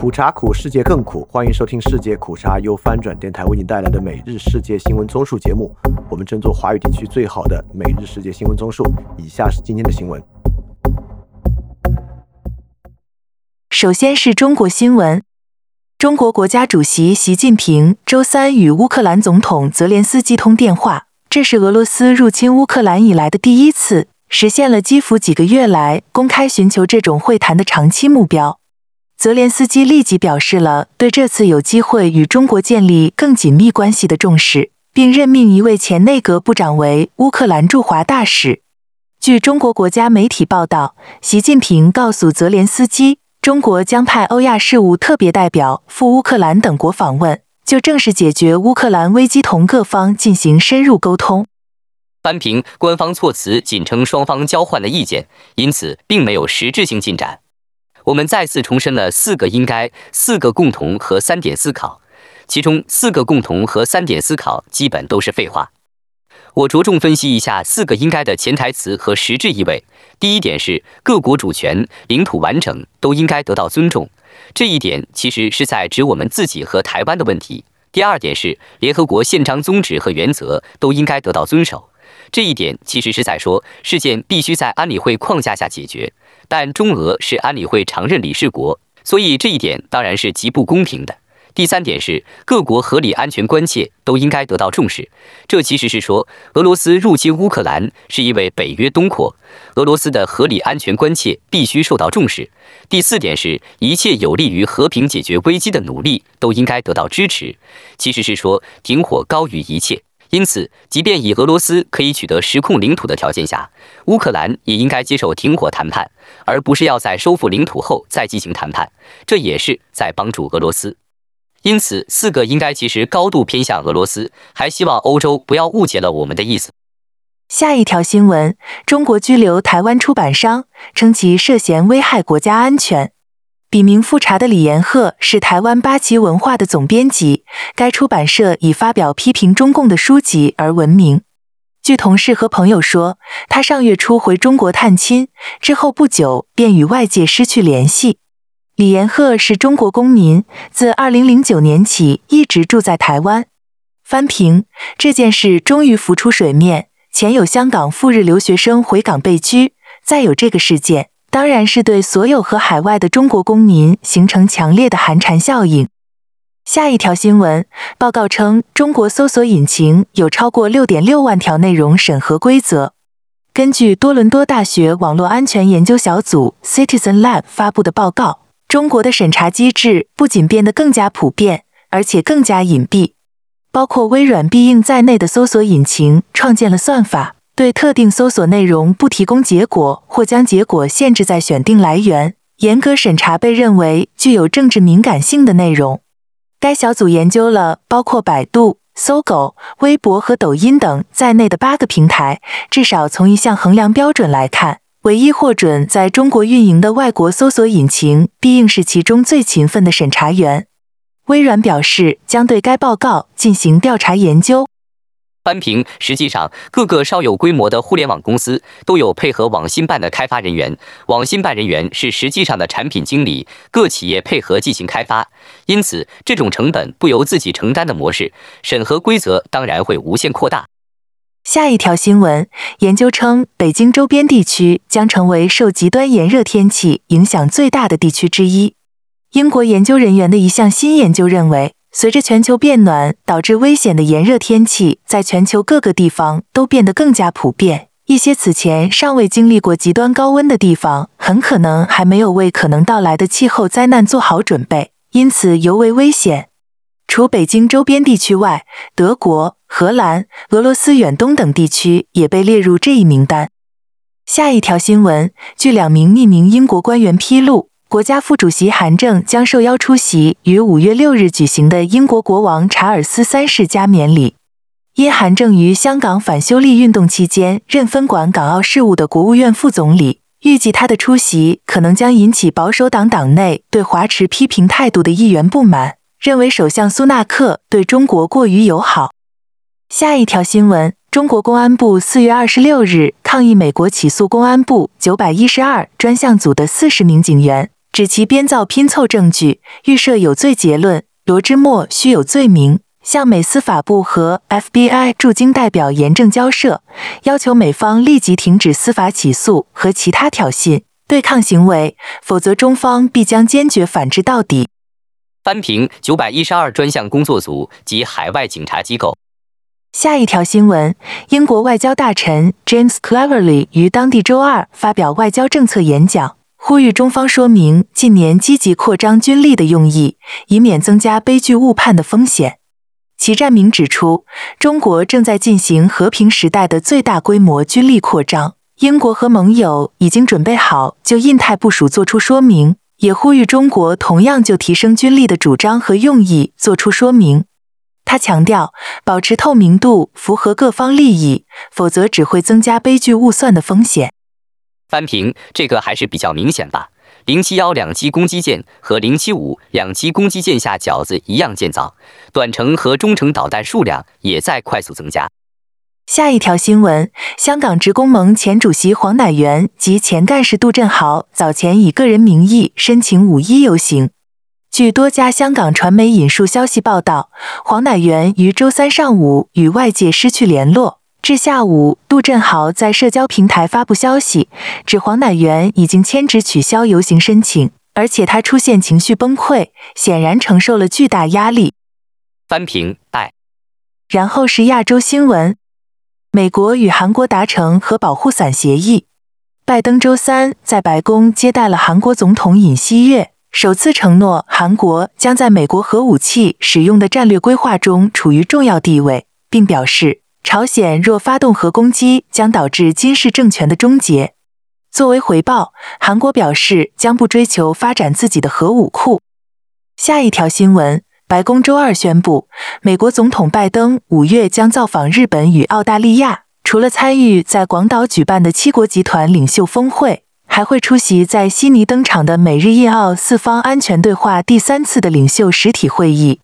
苦茶苦，世界更苦。欢迎收听世界苦茶由翻转电台为你带来的每日世界新闻综述节目。我们争做华语地区最好的每日世界新闻综述。以下是今天的新闻。首先是中国新闻。中国国家主席习近平周三与乌克兰总统泽连斯基通电话，这是俄罗斯入侵乌克兰以来的第一次，实现了基辅几个月来公开寻求这种会谈的长期目标。泽连斯基立即表示了对这次有机会与中国建立更紧密关系的重视，并任命一位前内阁部长为乌克兰驻华大使。据中国国家媒体报道，习近平告诉泽连斯基，中国将派欧亚事务特别代表赴乌克兰等国访问，就正式解决乌克兰危机同各方进行深入沟通。翻平官方措辞仅称双方交换了意见，因此并没有实质性进展。我们再次重申了四个应该、四个共同和三点思考，其中四个共同和三点思考基本都是废话。我着重分析一下四个应该的潜台词和实质意味。第一点是各国主权、领土完整都应该得到尊重，这一点其实是在指我们自己和台湾的问题。第二点是联合国宪章宗旨和原则都应该得到遵守，这一点其实是在说事件必须在安理会框架下解决。但中俄是安理会常任理事国，所以这一点当然是极不公平的。第三点是各国合理安全关切都应该得到重视，这其实是说俄罗斯入侵乌克兰是因为北约东扩，俄罗斯的合理安全关切必须受到重视。第四点是一切有利于和平解决危机的努力都应该得到支持，其实是说停火高于一切。因此，即便以俄罗斯可以取得实控领土的条件下，乌克兰也应该接受停火谈判，而不是要在收复领土后再进行谈判。这也是在帮助俄罗斯。因此，四个应该其实高度偏向俄罗斯，还希望欧洲不要误解了我们的意思。下一条新闻：中国拘留台湾出版商，称其涉嫌危害国家安全。笔名复查的李延鹤是台湾八旗文化的总编辑，该出版社以发表批评中共的书籍而闻名。据同事和朋友说，他上月初回中国探亲之后不久便与外界失去联系。李延鹤是中国公民，自二零零九年起一直住在台湾。翻评这件事终于浮出水面，前有香港赴日留学生回港被拘，再有这个事件。当然是对所有和海外的中国公民形成强烈的寒蝉效应。下一条新闻报告称，中国搜索引擎有超过六点六万条内容审核规则。根据多伦多大学网络安全研究小组 Citizen Lab 发布的报告，中国的审查机制不仅变得更加普遍，而且更加隐蔽。包括微软必应在内的搜索引擎创建了算法。对特定搜索内容不提供结果，或将结果限制在选定来源，严格审查被认为具有政治敏感性的内容。该小组研究了包括百度、搜狗、微博和抖音等在内的八个平台，至少从一项衡量标准来看，唯一获准在中国运营的外国搜索引擎必应是其中最勤奋的审查员。微软表示将对该报告进行调查研究。扳平。实际上，各个稍有规模的互联网公司都有配合网信办的开发人员，网信办人员是实际上的产品经理，各企业配合进行开发。因此，这种成本不由自己承担的模式，审核规则当然会无限扩大。下一条新闻，研究称，北京周边地区将成为受极端炎热天气影响最大的地区之一。英国研究人员的一项新研究认为。随着全球变暖，导致危险的炎热天气在全球各个地方都变得更加普遍。一些此前尚未经历过极端高温的地方，很可能还没有为可能到来的气候灾难做好准备，因此尤为危险。除北京周边地区外，德国、荷兰、俄罗斯远东等地区也被列入这一名单。下一条新闻，据两名匿名英国官员披露。国家副主席韩正将受邀出席于五月六日举行的英国国王查尔斯三世加冕礼。因韩正于香港反修例运动期间任分管港澳事务的国务院副总理，预计他的出席可能将引起保守党党内对华持批评态度的议员不满，认为首相苏纳克对中国过于友好。下一条新闻：中国公安部四月二十六日抗议美国起诉公安部九百一十二专项组的四十名警员。指其编造拼凑证据，预设有罪结论。罗之墨须有罪名，向美司法部和 FBI 驻京代表严正交涉，要求美方立即停止司法起诉和其他挑衅对抗行为，否则中方必将坚决反制到底。翻评九百一十二专项工作组及海外警察机构。下一条新闻：英国外交大臣 James Cleverly 于当地周二发表外交政策演讲。呼吁中方说明近年积极扩张军力的用意，以免增加悲剧误判的风险。其站名指出，中国正在进行和平时代的最大规模军力扩张，英国和盟友已经准备好就印太部署作出说明，也呼吁中国同样就提升军力的主张和用意作出说明。他强调，保持透明度符合各方利益，否则只会增加悲剧误算的风险。翻评这个还是比较明显吧。零七幺两栖攻击舰和零七五两栖攻击舰下饺子一样建造，短程和中程导弹数量也在快速增加。下一条新闻：香港职工盟前主席黄乃元及前干事杜振豪早前以个人名义申请五一游行。据多家香港传媒引述消息报道，黄乃元于周三上午与外界失去联络。至下午，杜振豪在社交平台发布消息，指黄乃元已经签纸取消游行申请，而且他出现情绪崩溃，显然承受了巨大压力。翻评爱。然后是亚洲新闻：美国与韩国达成核保护伞协议。拜登周三在白宫接待了韩国总统尹锡悦，首次承诺韩国将在美国核武器使用的战略规划中处于重要地位，并表示。朝鲜若发动核攻击，将导致金氏政权的终结。作为回报，韩国表示将不追求发展自己的核武库。下一条新闻：白宫周二宣布，美国总统拜登五月将造访日本与澳大利亚，除了参与在广岛举办的七国集团领袖峰会，还会出席在悉尼登场的美日印澳四方安全对话第三次的领袖实体会议。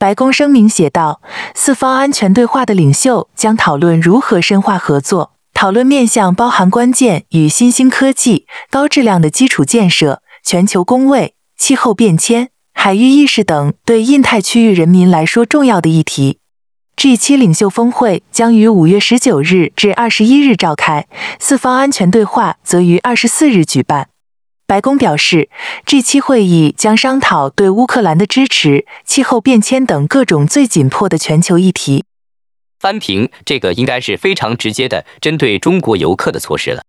白宫声明写道：“四方安全对话的领袖将讨论如何深化合作，讨论面向包含关键与新兴科技、高质量的基础建设、全球工位、气候变迁、海域意识等对印太区域人民来说重要的议题。这一期领袖峰会将于五月十九日至二十一日召开，四方安全对话则于二十四日举办。”白宫表示，这期会议将商讨对乌克兰的支持、气候变迁等各种最紧迫的全球议题。翻评这个应该是非常直接的针对中国游客的措施了。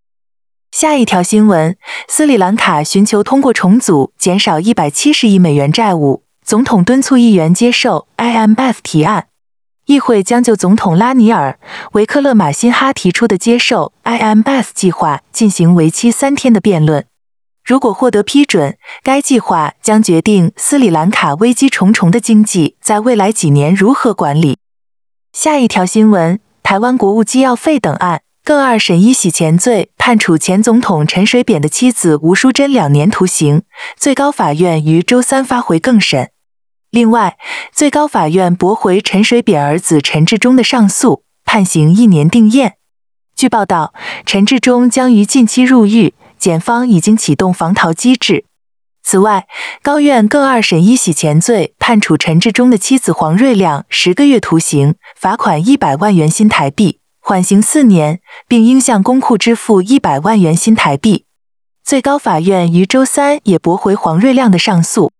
下一条新闻：斯里兰卡寻求通过重组减少一百七十亿美元债务，总统敦促议员接受 IMF 提案。议会将就总统拉尼尔·维克勒马辛哈提出的接受 IMF 计划进行为期三天的辩论。如果获得批准，该计划将决定斯里兰卡危机重重的经济在未来几年如何管理。下一条新闻：台湾国务机要费等案，更二审一洗钱罪，判处前总统陈水扁的妻子吴淑珍两年徒刑。最高法院于周三发回更审。另外，最高法院驳回陈水扁儿子陈志忠的上诉，判刑一年定验。据报道，陈志忠将于近期入狱。检方已经启动防逃机制。此外，高院更二审一洗钱罪，判处陈志忠的妻子黄瑞亮十个月徒刑，罚款一百万元新台币，缓刑四年，并应向公库支付一百万元新台币。最高法院于周三也驳回黄瑞亮的上诉。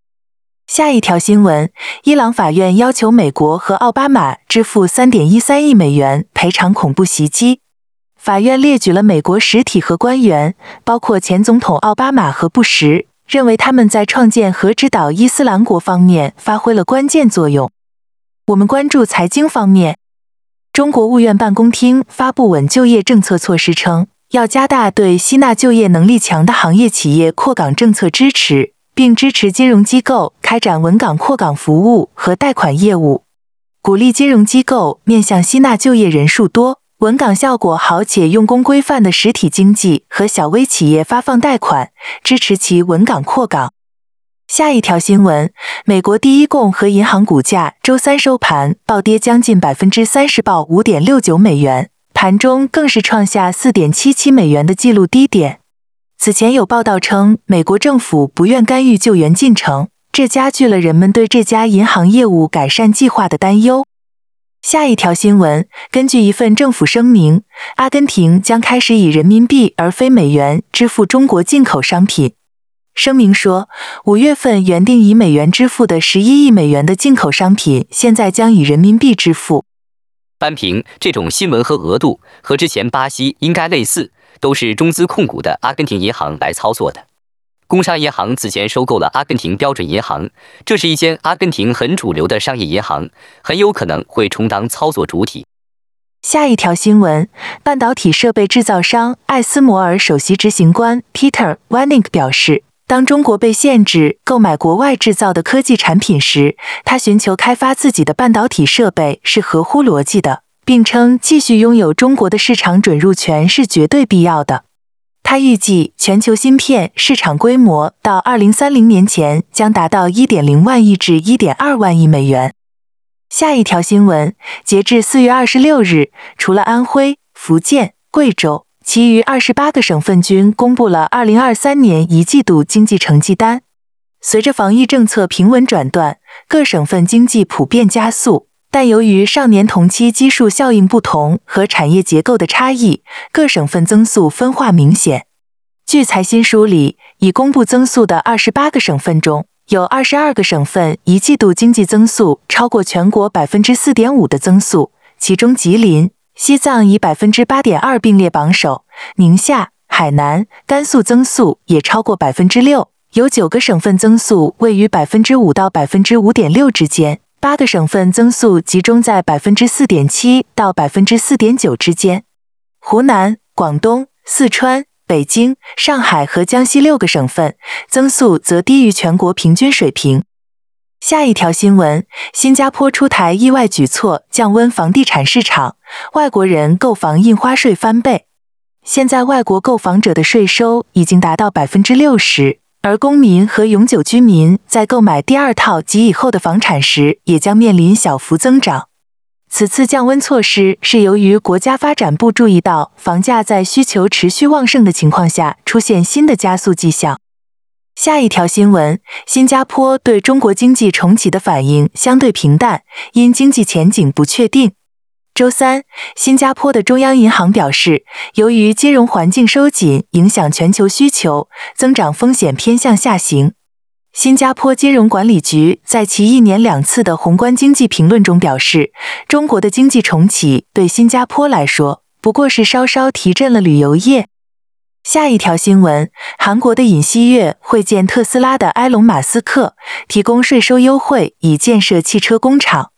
下一条新闻：伊朗法院要求美国和奥巴马支付三点一三亿美元赔偿恐怖袭击。法院列举了美国实体和官员，包括前总统奥巴马和布什，认为他们在创建和指导伊斯兰国方面发挥了关键作用。我们关注财经方面，中国务院办公厅发布稳就业政策措施称，要加大对吸纳就业能力强的行业企业扩岗政策支持，并支持金融机构开展稳岗扩岗服务和贷款业务，鼓励金融机构面向吸纳就业人数多。稳岗效果好且用工规范的实体经济和小微企业发放贷款，支持其稳岗扩岗。下一条新闻：美国第一共和银行股价周三收盘暴跌将近百分之三十，报五点六九美元，盘中更是创下四点七七美元的纪录低点。此前有报道称，美国政府不愿干预救援进程，这加剧了人们对这家银行业务改善计划的担忧。下一条新闻，根据一份政府声明，阿根廷将开始以人民币而非美元支付中国进口商品。声明说，五月份原定以美元支付的十一亿美元的进口商品，现在将以人民币支付。扳平这种新闻和额度和之前巴西应该类似，都是中资控股的阿根廷银行来操作的。工商银行此前收购了阿根廷标准银行，这是一间阿根廷很主流的商业银行，很有可能会充当操作主体。下一条新闻，半导体设备制造商艾斯摩尔首席执行官 Peter Wenick 表示，当中国被限制购买国外制造的科技产品时，他寻求开发自己的半导体设备是合乎逻辑的，并称继续拥有中国的市场准入权是绝对必要的。他预计全球芯片市场规模到二零三零年前将达到一点零万亿至一点二万亿美元。下一条新闻，截至四月二十六日，除了安徽、福建、贵州，其余二十八个省份均公布了二零二三年一季度经济成绩单。随着防疫政策平稳转段，各省份经济普遍加速。但由于上年同期基数效应不同和产业结构的差异，各省份增速分化明显。据财新梳理，已公布增速的二十八个省份中，有二十二个省份一季度经济增速超过全国百分之四点五的增速，其中吉林、西藏以百分之八点二并列榜首，宁夏、海南、甘肃增速也超过百分之六，有九个省份增速位于百分之五到百分之五点六之间。八个省份增速集中在百分之四点七到百分之四点九之间，湖南、广东、四川、北京、上海和江西六个省份增速则低于全国平均水平。下一条新闻：新加坡出台意外举措，降温房地产市场，外国人购房印花税翻倍，现在外国购房者的税收已经达到百分之六十。而公民和永久居民在购买第二套及以后的房产时，也将面临小幅增长。此次降温措施是由于国家发展部注意到房价在需求持续旺盛的情况下出现新的加速迹象。下一条新闻：新加坡对中国经济重启的反应相对平淡，因经济前景不确定。周三，新加坡的中央银行表示，由于金融环境收紧影响全球需求，增长风险偏向下行。新加坡金融管理局在其一年两次的宏观经济评论中表示，中国的经济重启对新加坡来说不过是稍稍提振了旅游业。下一条新闻，韩国的尹锡悦会见特斯拉的埃隆·马斯克，提供税收优惠以建设汽车工厂。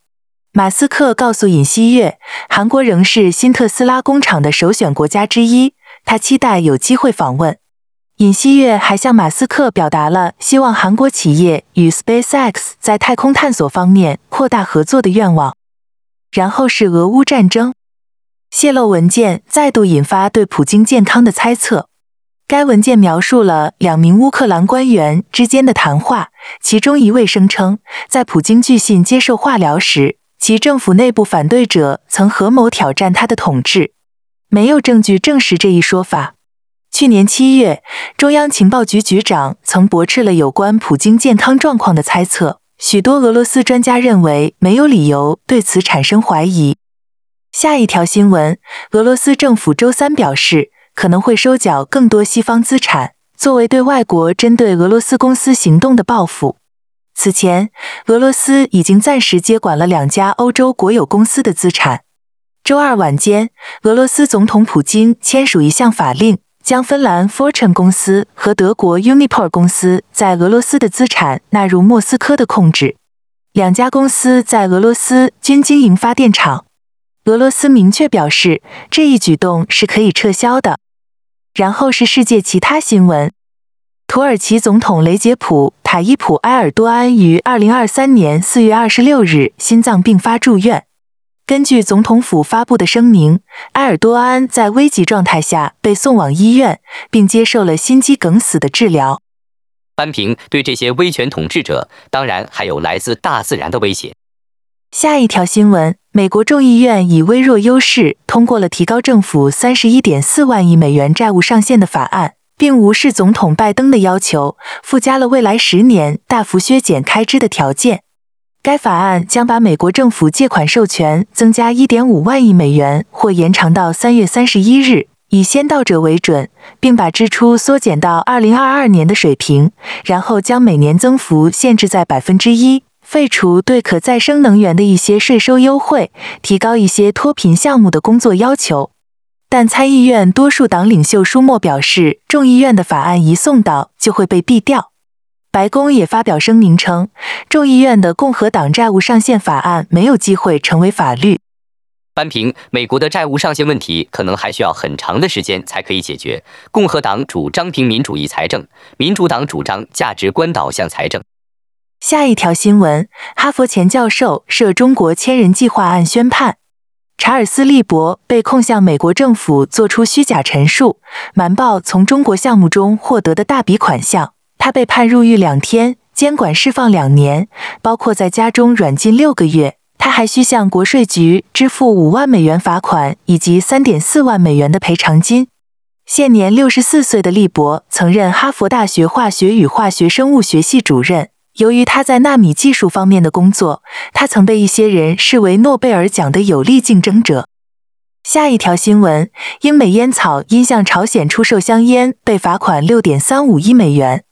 马斯克告诉尹锡悦，韩国仍是新特斯拉工厂的首选国家之一，他期待有机会访问。尹锡悦还向马斯克表达了希望韩国企业与 SpaceX 在太空探索方面扩大合作的愿望。然后是俄乌战争，泄露文件再度引发对普京健康的猜测。该文件描述了两名乌克兰官员之间的谈话，其中一位声称，在普京据信接受化疗时。其政府内部反对者曾合谋挑战他的统治，没有证据证实这一说法。去年七月，中央情报局局长曾驳斥了有关普京健康状况的猜测。许多俄罗斯专家认为没有理由对此产生怀疑。下一条新闻：俄罗斯政府周三表示，可能会收缴更多西方资产，作为对外国针对俄罗斯公司行动的报复。此前，俄罗斯已经暂时接管了两家欧洲国有公司的资产。周二晚间，俄罗斯总统普京签署一项法令，将芬兰 Fortune 公司和德国 Uniper 公司在俄罗斯的资产纳入莫斯科的控制。两家公司在俄罗斯均经营发电厂。俄罗斯明确表示，这一举动是可以撤销的。然后是世界其他新闻。土耳其总统雷杰普·塔伊普·埃尔多安于二零二三年四月二十六日心脏病发住院。根据总统府发布的声明，埃尔多安在危急状态下被送往医院，并接受了心肌梗死的治疗。扳平对这些威权统治者，当然还有来自大自然的威胁。下一条新闻：美国众议院以微弱优势通过了提高政府三十一点四万亿美元债务上限的法案。并无视总统拜登的要求，附加了未来十年大幅削减开支的条件。该法案将把美国政府借款授权增加1.5万亿美元，或延长到3月31日，以先到者为准，并把支出缩减到2022年的水平，然后将每年增幅限制在百分之一，废除对可再生能源的一些税收优惠，提高一些脱贫项目的工作要求。但参议院多数党领袖舒默表示，众议院的法案一送到就会被毙掉。白宫也发表声明称，众议院的共和党债务上限法案没有机会成为法律。扳平美国的债务上限问题，可能还需要很长的时间才可以解决。共和党主张平民主义财政，民主党主张价值观导向财政。下一条新闻：哈佛前教授涉中国千人计划案宣判。查尔斯·利伯被控向美国政府做出虚假陈述，瞒报从中国项目中获得的大笔款项。他被判入狱两天，监管释放两年，包括在家中软禁六个月。他还需向国税局支付五万美元罚款以及三点四万美元的赔偿金。现年六十四岁的利伯曾任哈佛大学化学与化学生物学系主任。由于他在纳米技术方面的工作，他曾被一些人视为诺贝尔奖的有力竞争者。下一条新闻：英美烟草因向朝鲜出售香烟被罚款六点三五亿美元。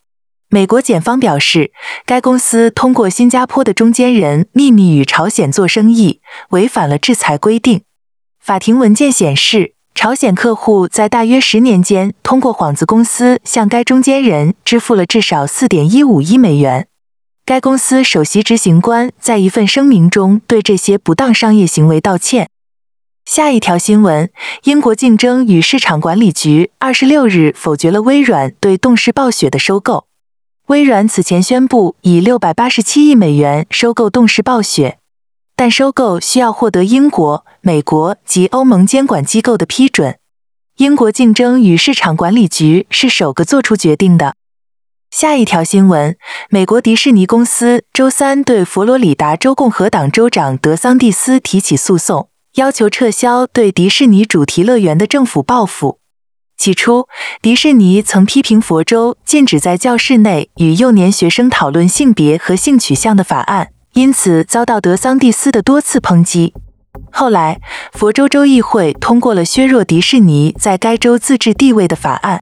美国检方表示，该公司通过新加坡的中间人秘密与朝鲜做生意，违反了制裁规定。法庭文件显示，朝鲜客户在大约十年间通过幌子公司向该中间人支付了至少四点一五亿美元。该公司首席执行官在一份声明中对这些不当商业行为道歉。下一条新闻：英国竞争与市场管理局二十六日否决了微软对动视暴雪的收购。微软此前宣布以六百八十七亿美元收购动视暴雪，但收购需要获得英国、美国及欧盟监管机构的批准。英国竞争与市场管理局是首个做出决定的。下一条新闻：美国迪士尼公司周三对佛罗里达州共和党州长德桑蒂斯提起诉讼，要求撤销对迪士尼主题乐园的政府报复。起初，迪士尼曾批评佛州禁止在教室内与幼年学生讨论性别和性取向的法案，因此遭到德桑蒂斯的多次抨击。后来，佛州州议会通过了削弱迪士尼在该州自治地位的法案。